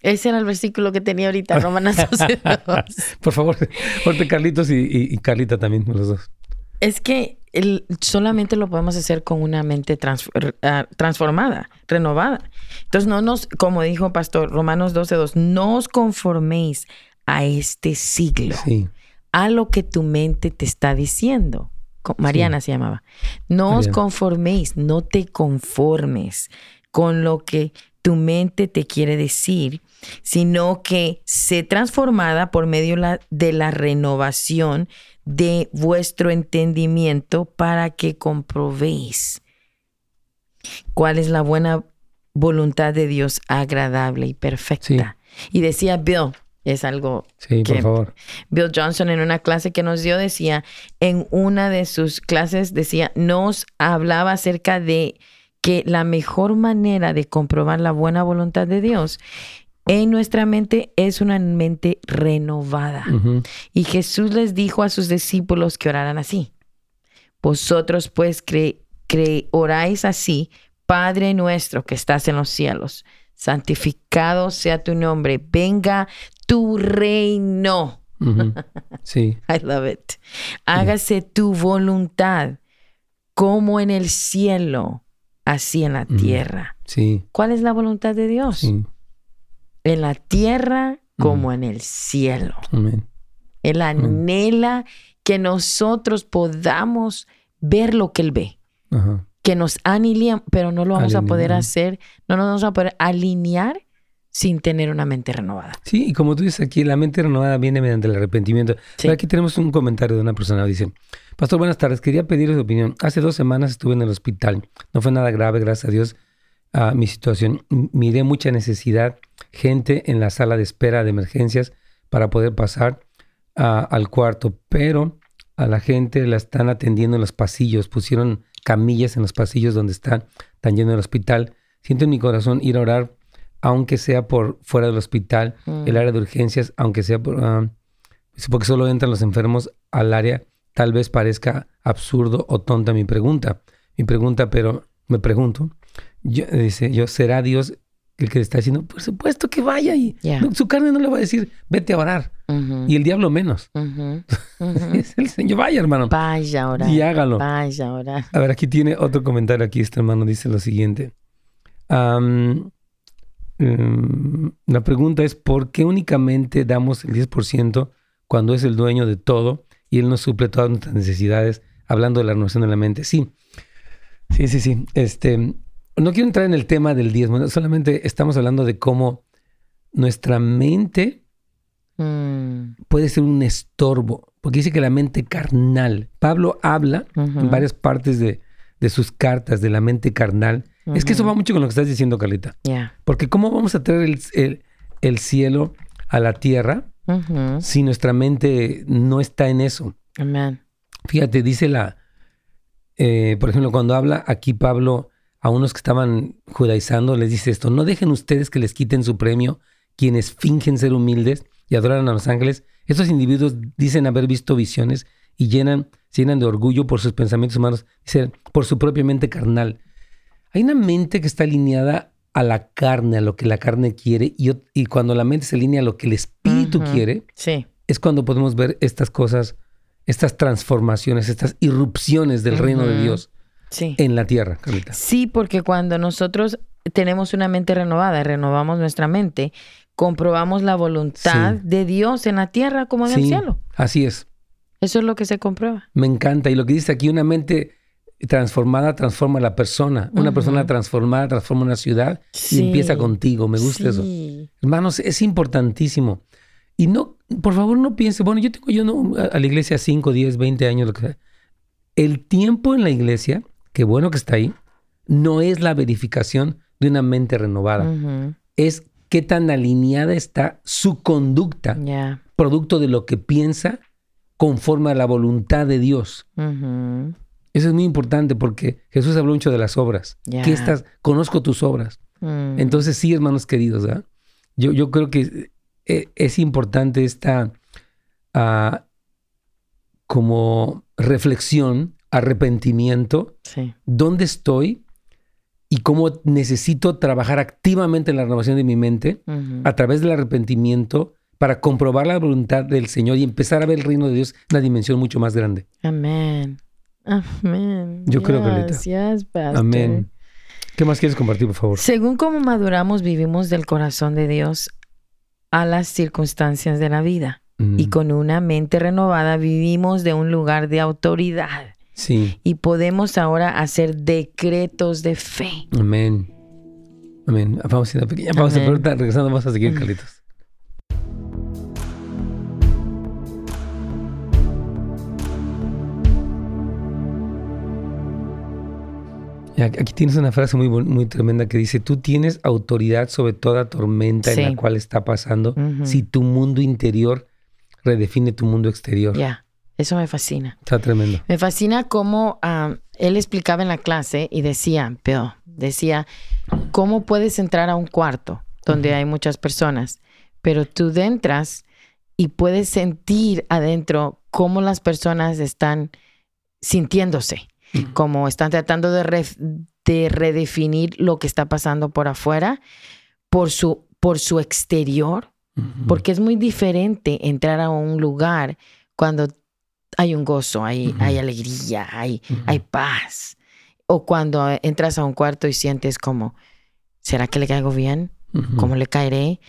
Ese era el versículo que tenía ahorita, Romanos 12.2. Por favor, porque Carlitos y, Carlita también, los dos. Es que solamente lo podemos hacer con una mente ah, transformada, renovada. Entonces, no nos, como dijo Pastor Romanos 12.2, no os conforméis a este siglo. Sí a lo que tu mente te está diciendo. Mariana se llamaba. No os conforméis, no te conformes con lo que tu mente te quiere decir, sino que sé transformada por medio de la renovación de vuestro entendimiento para que comprobéis cuál es la buena voluntad de Dios agradable y perfecta. Y decía Bill, es algo sí, que por favor. Bill Johnson en una clase que nos dio decía, en una de sus clases decía, nos hablaba acerca de que la mejor manera de comprobar la buena voluntad de Dios en nuestra mente es una mente renovada. Y Jesús les dijo a sus discípulos que oraran así. Vosotros pues cre, oráis así, Padre nuestro que estás en los cielos, santificado sea tu nombre, venga tu reino. Sí. I love it. Hágase tu voluntad como en el cielo, así en la tierra. Sí. ¿Cuál es la voluntad de Dios? En la tierra como en el cielo. Amén. Él anhela que nosotros podamos ver lo que Él ve. Que nos anileen, pero no lo vamos a poder hacer, no nos vamos a poder alinear sin tener una mente renovada. Sí, y como tú dices aquí, la mente renovada viene mediante el arrepentimiento. Aquí tenemos un comentario de una persona, dice, Pastor, buenas tardes, quería pedir su opinión. Hace dos semanas estuve en el hospital, no fue nada grave, gracias a Dios, a mi situación. Miré mucha necesidad, gente en la sala de espera de emergencias para poder pasar al cuarto, pero a la gente la están atendiendo en los pasillos, pusieron camillas en los pasillos donde está tan lleno el hospital. Siento en mi corazón ir a orar aunque sea por fuera del hospital, el mm. área de urgencias, aunque sea por, ah, porque solo entran los enfermos al área, tal vez parezca absurdo o tonta mi pregunta. Mi pregunta, pero me pregunto, yo, dice, yo, ¿será Dios el que le está diciendo, por supuesto que vaya y su carne no le va a decir, vete a orar. Y el diablo menos. es el Señor. Vaya, hermano. Vaya ahora. Y hágalo. Vaya ahora. A ver, aquí tiene otro comentario. Aquí este hermano dice lo siguiente. Em, la pregunta es, ¿por qué únicamente damos el 10% cuando es el dueño de todo y Él nos suple todas nuestras necesidades? Hablando de la renovación de la mente. Sí, sí, sí, sí. Este, no quiero entrar en el tema del diezmo, solamente estamos hablando de cómo nuestra mente Mm. puede ser un estorbo, porque dice que la mente carnal, Pablo habla en varias partes de, sus cartas de la mente carnal. Es que eso va mucho con lo que estás diciendo, Carlita. Porque ¿cómo vamos a traer el, cielo a la tierra si nuestra mente no está en eso? Fíjate, dice la, eh, por ejemplo, cuando habla aquí Pablo a unos que estaban judaizando, les dice esto, no dejen ustedes que les quiten su premio quienes fingen ser humildes y adoran a los ángeles, estos individuos dicen haber visto visiones y llenan, se llenan de orgullo por sus pensamientos humanos, dicen, por su propia mente carnal. Hay una mente que está alineada a la carne, a lo que la carne quiere, y, y cuando la mente se alinea a lo que el espíritu quiere, sí. es cuando podemos ver estas cosas, estas transformaciones, estas irrupciones del reino de Dios en la tierra, Carlita. Sí, porque cuando nosotros tenemos una mente renovada, renovamos nuestra mente, comprobamos la voluntad de Dios en la tierra como en el cielo. Así es. Eso es lo que se comprueba. Me encanta. Y lo que dice aquí, una mente transformada transforma a la persona. Una persona transformada transforma una ciudad y empieza contigo. Me gusta eso. Hermanos, es importantísimo. Y no, por favor, no piense, bueno, yo tengo yo no, a la iglesia 5, 10, 20 años, lo que sea. El tiempo en la iglesia, qué bueno que está ahí, no es la verificación de una mente renovada. Es qué tan alineada está su conducta, producto de lo que piensa conforme a la voluntad de Dios. Eso es muy importante porque Jesús habló mucho de las obras. ¿Qué estás? Conozco tus obras. Mm. Entonces, sí, hermanos queridos, yo, yo creo que eh, es importante esta ah, como reflexión, arrepentimiento. ¿Dónde estoy? y cómo necesito trabajar activamente en la renovación de mi mente a través del arrepentimiento para comprobar la voluntad del Señor y empezar a ver el reino de Dios en una dimensión mucho más grande. Amén. Amén. Yo creo que Gracias, Pastor. Amén. ¿Qué más quieres compartir, por favor? Según cómo maduramos, vivimos del corazón de Dios a las circunstancias de la vida. Y con una mente renovada vivimos de un lugar de autoridad. Y podemos ahora hacer decretos de fe. Amén. Amén. Vamos a ir una pequeña pausa, pero regresando vamos a seguir, Carlitos. Aquí tienes una frase muy, muy tremenda que dice, tú tienes autoridad sobre toda tormenta en la cual está pasando si tu mundo interior redefine tu mundo exterior. Ya. Eso me fascina. Está tremendo. Me fascina cómo él explicaba en la clase y decía, pero decía, ¿cómo puedes entrar a un cuarto donde hay muchas personas? Pero tú entras y puedes sentir adentro cómo las personas están sintiéndose, cómo están tratando de, de redefinir lo que está pasando por afuera, por su, por su exterior, porque es muy diferente entrar a un lugar cuando hay un gozo, hay, hay alegría, hay, hay paz. O cuando entras a un cuarto y sientes como, ¿será que le caigo bien? ¿Cómo le caeré?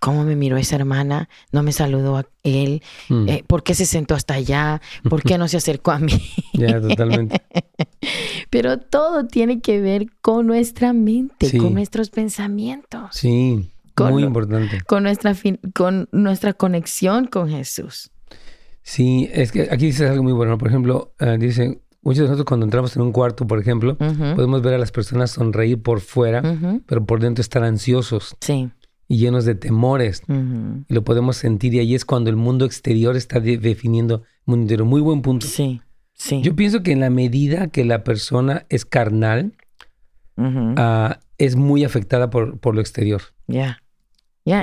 ¿Cómo me miró esa hermana? ¿No me saludó a él? Mm. Eh, ¿Por qué se sentó hasta allá? ¿Por qué no se acercó a mí? Ya, totalmente. Pero todo tiene que ver con nuestra mente, con nuestros pensamientos. Sí, muy importante. Con nuestra, con nuestra conexión con Jesús. Sí, es que aquí dice algo muy bueno. Por ejemplo, uh, dice, muchos de nosotros cuando entramos en un cuarto, por ejemplo, podemos ver a las personas sonreír por fuera, pero por dentro están ansiosos. Sí. Y llenos de temores. Y lo podemos sentir. Y ahí es cuando el mundo exterior está definiendo el mundo interior. Muy buen punto. Sí, sí. Yo pienso que en la medida que la persona es carnal, ah, es muy afectada por, por lo exterior. Ya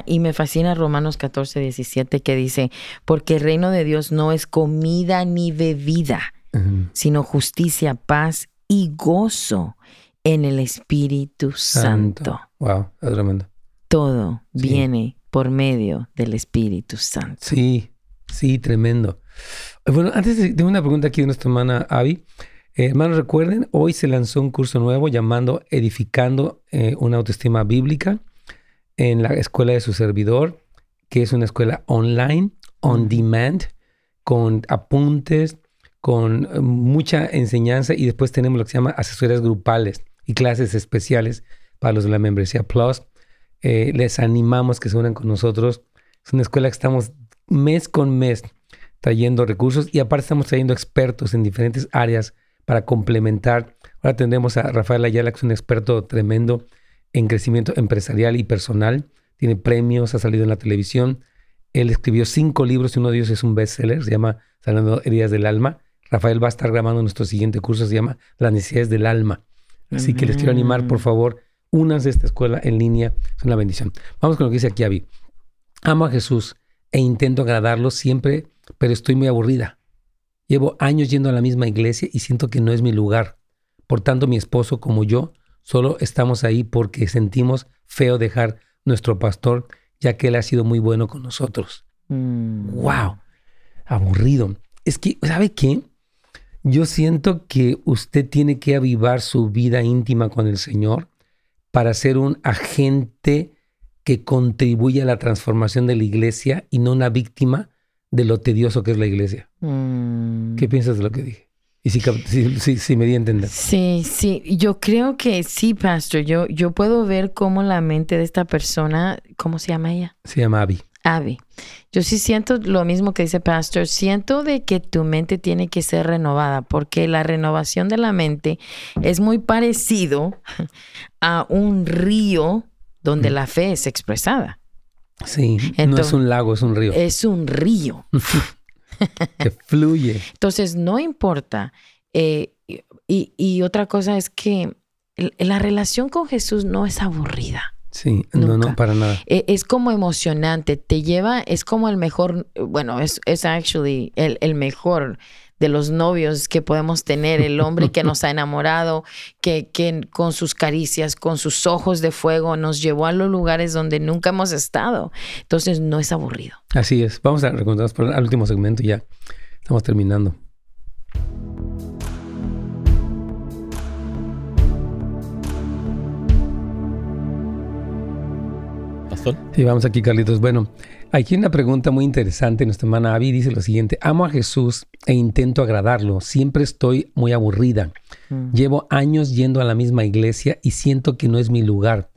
y me fascina Romanos 14, 17 que dice, porque el reino de Dios no es comida ni bebida, sino justicia, paz y gozo en el Espíritu Santo. Wow, es tremendo. Todo viene por medio del Espíritu Santo. Sí, sí, tremendo. Bueno, antes de, una pregunta aquí de nuestra hermana Avi. Eh, hermanos, recuerden, hoy se lanzó un curso nuevo llamando Edificando eh, una autoestima bíblica en la escuela de su servidor, que es una escuela online, on demand, con apuntes, con eh, mucha enseñanza y después tenemos lo que se llama asesorías grupales y clases especiales para los de la membresía Plus. Les animamos que se unan con nosotros. Es una escuela que estamos mes con mes trayendo recursos y aparte estamos trayendo expertos en diferentes áreas para complementar. Ahora tendremos a Rafael Ayala, que es un experto tremendo en crecimiento empresarial y personal. Tiene premios, ha salido en la televisión. Él escribió cinco libros y uno de ellos es un bestseller, se llama Sanando Heridas del Alma. Rafael va a estar grabando nuestro siguiente curso, se llama Las necesidades del alma. Así que les quiero animar, por favor, únanse a esta escuela en línea, es una bendición. Vamos con lo que dice aquí Avi. Amo a Jesús e intento agradarlo siempre, pero estoy muy aburrida. Llevo años yendo a la misma iglesia y siento que no es mi lugar. Por tanto, mi esposo como yo solo estamos ahí porque sentimos feo dejar nuestro pastor, ya que él ha sido muy bueno con nosotros. ¡Wow! Mm. Aburrido. Es que, ¿sabe qué? Yo siento que usted tiene que avivar su vida íntima con el Señor para ser un agente que contribuye a la transformación de la iglesia y no una víctima de lo tedioso que es la iglesia. Mm. ¿Qué piensas de lo que dije? Y si, si, me di a entender. Sí, sí, yo creo que sí, Pastor. Yo, yo puedo ver cómo la mente de esta persona, ¿cómo se llama ella? Se llama Abby. Abby. Yo sí siento lo mismo que dice Pastor. Siento de que tu mente tiene que ser renovada, porque la renovación de la mente es muy parecido a un río donde mm. la fe es expresada. Sí, no es un lago, es un río. Es un río. que fluye. Entonces, no importa. Eh, y, otra cosa es que la relación con Jesús no es aburrida. Sí, no, no, para nada. E, es, como emocionante, te lleva, es como el mejor, bueno, es, es actually el, el mejor de los novios que podemos tener, el hombre que nos ha enamorado, que, que con sus caricias, con sus ojos de fuego, nos llevó a los lugares donde nunca hemos estado. Entonces no es aburrido. Así es. Vamos a recontarnos por el último segmento ya. Estamos terminando. Sí, vamos aquí, Carlitos. Bueno, Aquí una pregunta muy interesante. Nuestra hermana Avi dice lo siguiente: Amo a Jesús e intento agradarlo. Siempre estoy muy aburrida. Mm. Llevo años yendo a la misma iglesia y siento que no es mi lugar.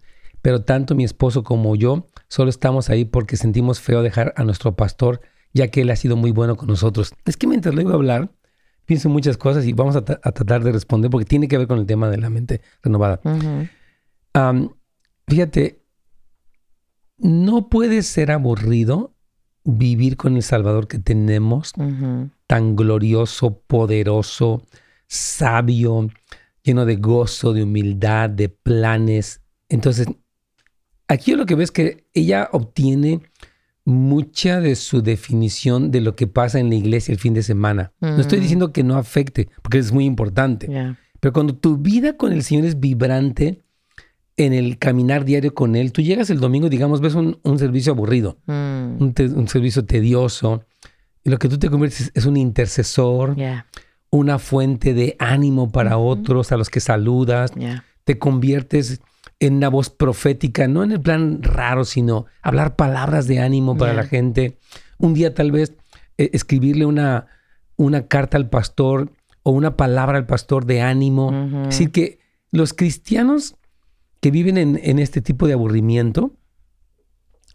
Pero tanto mi esposo como yo solo estamos ahí porque sentimos feo dejar a nuestro pastor, ya que él ha sido muy bueno con nosotros. Es que mientras le iba a hablar, pienso muchas cosas y vamos a, tratar de responder porque tiene que ver con el tema de la mente renovada. fíjate, no puede ser aburrido vivir con el Salvador que tenemos, tan glorioso, poderoso, sabio, lleno de gozo, de humildad, de planes. Entonces, aquí lo que ves es que ella obtiene mucha de su definición de lo que pasa en la iglesia el fin de semana. No estoy diciendo que no afecte, porque es muy importante. Pero cuando tu vida con el Señor es vibrante, en el caminar diario con Él, tú llegas el domingo, digamos, ves un, servicio aburrido, mm. un, servicio tedioso, y lo que tú te conviertes es un intercesor, una fuente de ánimo para otros, a los que saludas, te conviertes en una voz profética, no en el plan raro, sino hablar palabras de ánimo para la gente. Un día tal vez eh, escribirle una, una carta al pastor o una palabra al pastor de ánimo. Es decir, que los cristianos que viven en, este tipo de aburrimiento,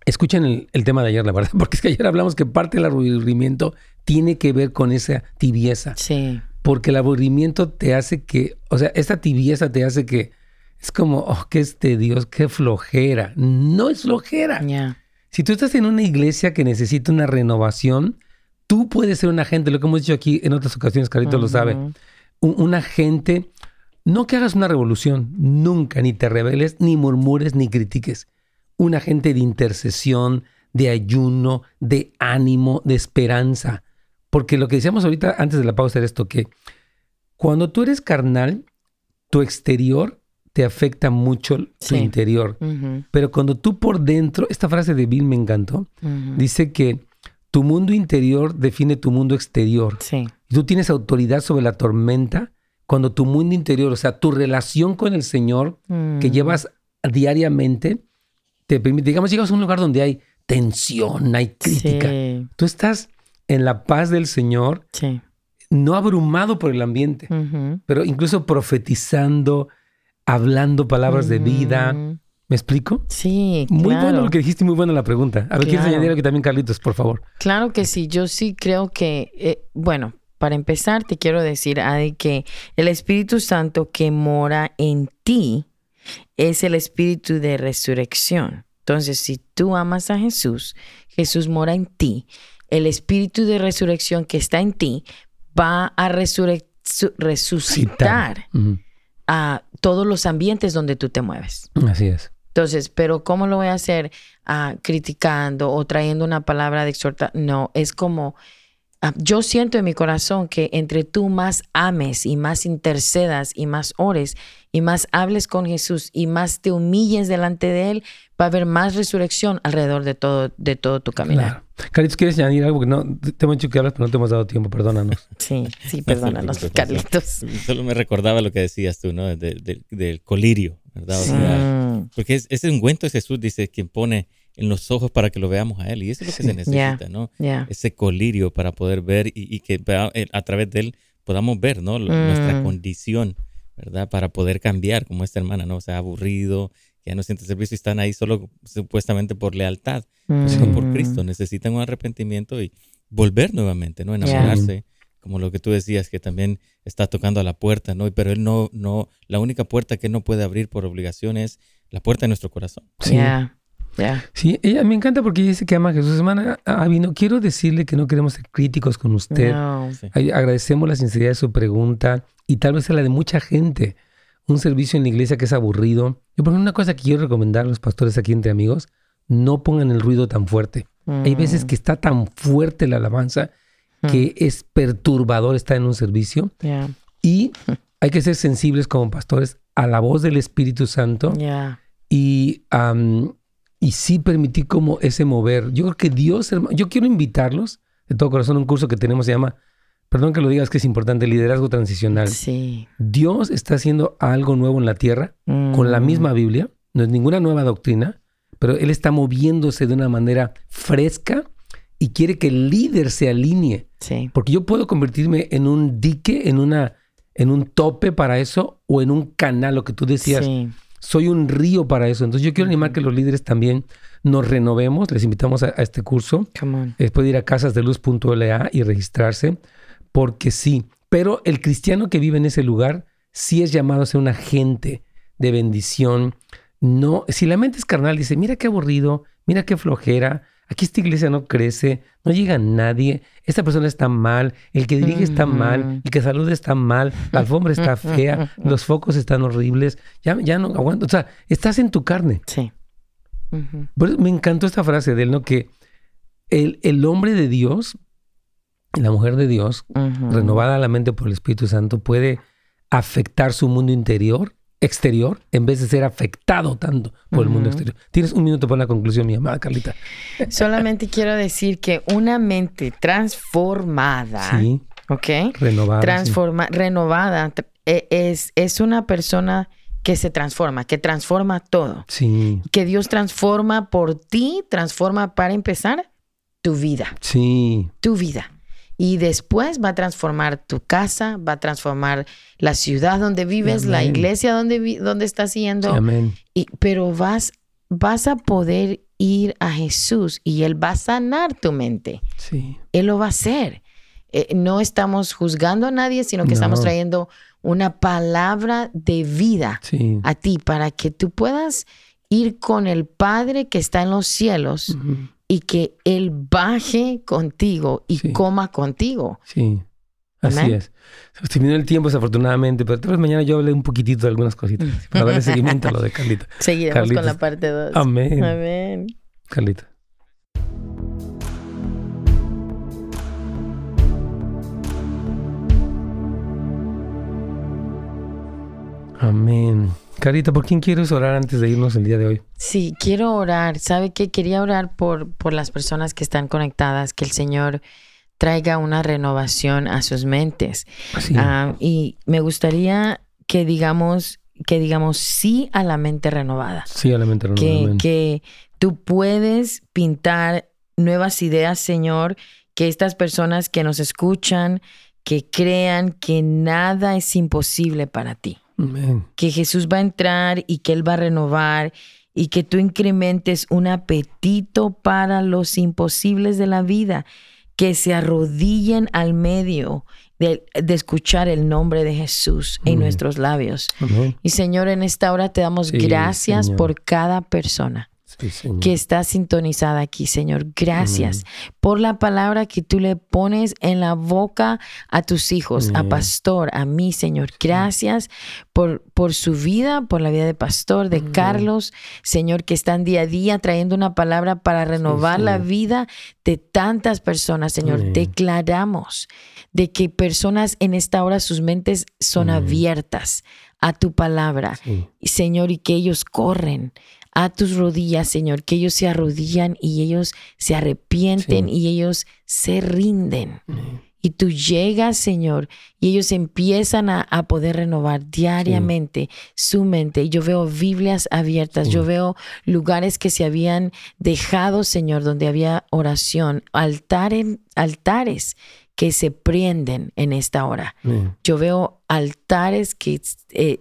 escuchen el, tema de ayer, la verdad, porque es que ayer hablamos que parte del aburrimiento tiene que ver con esa tibieza. Sí. Porque el aburrimiento te hace que, o sea, esta tibieza te hace que es como, oh, qué este Dios, qué flojera. No es flojera. Si tú estás en una iglesia que necesita una renovación, tú puedes ser un agente, lo que hemos dicho aquí en otras ocasiones, Carlitos lo sabe, un, un agente no que hagas una revolución, nunca, ni te rebeles, ni murmures, ni critiques. Un agente de intercesión, de ayuno, de ánimo, de esperanza. Porque lo que decíamos ahorita antes de la pausa era esto, que cuando tú eres carnal, tu exterior te afecta mucho tu interior. Pero cuando tú por dentro, esta frase de Bill me encantó, dice que tu mundo interior define tu mundo exterior. Sí. Y tú tienes autoridad sobre la tormenta cuando tu mundo interior, o sea, tu relación con el Señor que mm. llevas diariamente, te permite, digamos, llegas a un lugar donde hay tensión, hay crítica. Tú estás en la paz del Señor, no abrumado por el ambiente, pero incluso profetizando, hablando palabras de vida. ¿Me explico? Sí. Muy bueno lo que dijiste, muy buena la pregunta. A ver, ¿quieres añadir algo también, Carlitos, por favor? Claro que sí. Yo sí creo que, eh, bueno, para empezar, te quiero decir, Adi, que el Espíritu Santo que mora en ti es el Espíritu de resurrección. Entonces, si tú amas a Jesús, Jesús mora en ti. El Espíritu de resurrección que está en ti va a resucitar a todos los ambientes donde tú te mueves. Así es. Entonces, pero ¿cómo lo voy a hacer? Ah, criticando o trayendo una palabra de exhortación. No, es como yo siento en mi corazón que entre tú más ames y más intercedas y más ores y más hables con Jesús y más te humilles delante de Él, va a haber más resurrección alrededor de todo, de todo tu camino. Carlitos, ¿quieres añadir algo? no, te hemos dicho que hablas, pero no te hemos dado tiempo, perdónanos. Sí, sí, perdónanos, Carlitos. Solo me recordaba lo que decías tú, ¿no? del colirio, ¿verdad? porque es, ese ungüento de Jesús, dice, quien pone en los ojos para que lo veamos a Él. Y eso es lo que se necesita, ¿no? Ese colirio para poder ver y, que eh, a través de Él podamos ver, ¿no? Nuestra mm. condición, ¿verdad? Para poder cambiar, como esta hermana, ¿no? O sea, aburrido, que ya no siente servicio y están ahí solo supuestamente por lealtad, sino por mm. Cristo. Necesitan un arrepentimiento y volver nuevamente, ¿no? Enamorarse. Como lo que tú decías, que también está tocando a la puerta, ¿no? Pero él no, no, la única puerta que él no puede abrir por obligación es la puerta de nuestro corazón. Sí. Sí, ella me encanta porque ella dice que ama a Jesús. Hermana, no quiero decirle que no queremos ser críticos con usted. Agradecemos la sinceridad de su pregunta y tal vez sea la de mucha gente. Un servicio en la iglesia que es aburrido. Yo, por una cosa que quiero recomendar a los pastores aquí entre amigos, no pongan el ruido tan fuerte. Hay veces mm. que está tan fuerte la alabanza que mm. es perturbador estar en un servicio. Y hay que ser sensibles como pastores a la voz del Espíritu Santo. Y y sí permití como ese mover. Yo creo que Dios, yo quiero invitarlos de todo corazón a un curso que tenemos, se llama, perdón que lo digas que es importante, liderazgo transicional. Sí. Dios está haciendo algo nuevo en la tierra con la misma mm. Biblia, no es ninguna nueva doctrina, pero Él está moviéndose de una manera fresca y quiere que el líder se alinee. Sí. Porque yo puedo convertirme en un dique, en una en un tope para eso o en un canal, lo que tú decías. Sí soy un río para eso. Entonces yo quiero animar que los líderes también nos renovemos. Les invitamos a, este curso. Después de ir a casasdeluz.la y registrarse, porque sí. Pero el cristiano que vive en ese lugar sí es llamado a ser un agente de bendición. No, si la mente es carnal, dice, mira qué aburrido, mira qué flojera, Aquí esta iglesia no crece, no llega nadie, esta persona está mal, el que dirige está mal, el que saluda está mal, la alfombra está fea, los focos están horribles, ya, ya no aguanto. O sea, estás en tu carne. Sí. me encantó esta frase de él, ¿no? Que el, el hombre de Dios, la mujer de Dios, renovada la mente por el Espíritu Santo, puede afectar su mundo interior exterior en vez de ser afectado tanto por el mundo exterior. Tienes un minuto para la conclusión, mi amada Carlita. Solamente quiero decir que una mente transformada, sí, ¿ok? Renovada. Transforma, Renovada e, es, es una persona que se transforma, que transforma todo. Sí. Que Dios transforma por ti, transforma para empezar tu vida. Sí. Tu vida y después va a transformar tu casa, va a transformar la ciudad donde vives, la iglesia donde, donde estás yendo. Amén. Y, pero vas, vas a poder ir a Jesús y Él va a sanar tu mente. Sí. Él lo va a hacer. Eh, no estamos juzgando a nadie, sino que estamos trayendo una palabra de vida a ti para que tú puedas ir con el Padre que está en los cielos y que Él baje contigo y coma contigo. Sí. Así es. Se terminó el tiempo, desafortunadamente, pero tal vez mañana yo hablé un poquitito de algunas cositas para darle seguimiento a lo de Carlita. Seguiremos con la parte 2. Amén. Amén. Carlita. Amén. Carita, ¿por quién quieres orar antes de irnos el día de hoy? Sí, quiero orar. ¿Sabe qué? Quería orar por, por las personas que están conectadas, que el Señor traiga una renovación a sus mentes. Ah, y me gustaría que digamos, que digamos sí a la mente renovada. Sí a la mente renovada. Que, que tú puedes pintar nuevas ideas, Señor, que estas personas que nos escuchan, que crean que nada es imposible para ti. Que Jesús va a entrar y que Él va a renovar y que tú incrementes un apetito para los imposibles de la vida, que se arrodillen al medio de, escuchar el nombre de Jesús en nuestros labios. Y Señor, en esta hora te damos gracias por cada persona que está sintonizada aquí, Señor. Gracias por la palabra que tú le pones en la boca a tus hijos, a Pastor, a mí, Señor. Gracias por, por su vida, por la vida de Pastor, de Carlos, Señor, que están día a día trayendo una palabra para renovar la vida de tantas personas, Señor. Declaramos de que personas en esta hora sus mentes son abiertas a tu palabra, Señor, y que ellos corren a tus rodillas, Señor, que ellos se arrodillan y ellos se arrepienten y ellos se rinden. Y tú llegas, Señor, y ellos empiezan a, poder renovar diariamente su mente. Yo veo Biblias abiertas, yo veo lugares que se habían dejado, Señor, donde había oración, altares, altares que se prenden en esta hora. Yo veo altares que eh,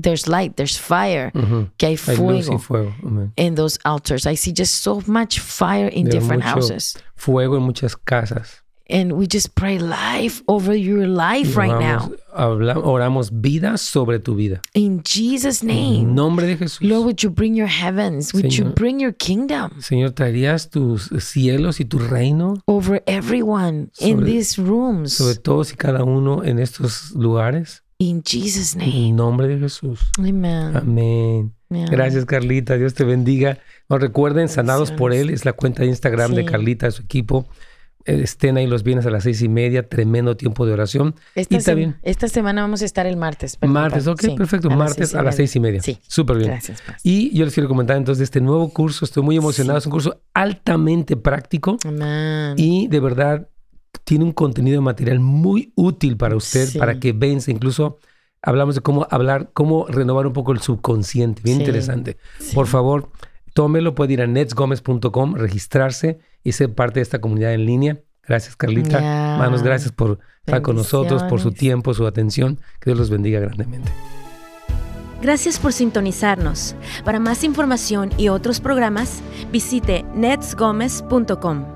there's light, there's fire, que hay fuego, en those altars. I see just so much fire in different houses. Fuego en muchas casas. And we just pray life over your life right now. oramos vida sobre tu vida. In Jesus' name. En nombre de Jesús. Lord, would you bring your heavens? Would you bring your kingdom? Señor, traerías tus cielos y tu reino. Over everyone in these rooms. Sobre todos y cada uno en estos lugares. In Jesus' name. En nombre de Jesús. Amen. Amén. Gracias, Carlita. Dios te bendiga. No recuerden, Sanados por Él es la cuenta de Instagram de Carlita, su equipo estén ahí los viernes a las seis y media, tremendo tiempo de oración. Esta, esta semana vamos a estar el martes. martes, ok, perfecto. martes a las seis y media. Sí. Súper bien. Gracias. Y yo les quiero comentar entonces de este nuevo curso. Estoy muy emocionado. Es un curso altamente práctico. Y de verdad tiene un contenido de material muy útil para usted, para que vence. Incluso hablamos de cómo hablar, cómo renovar un poco el subconsciente. Bien interesante. Por favor, tómelo. Puede ir a netsgomez.com, registrarse y ser parte de esta comunidad en línea. Gracias, Carlita. Manos, gracias por estar con nosotros, por su tiempo, su atención. Que Dios los bendiga grandemente. Gracias por sintonizarnos. Para más información y otros programas, visite netsgomez.com.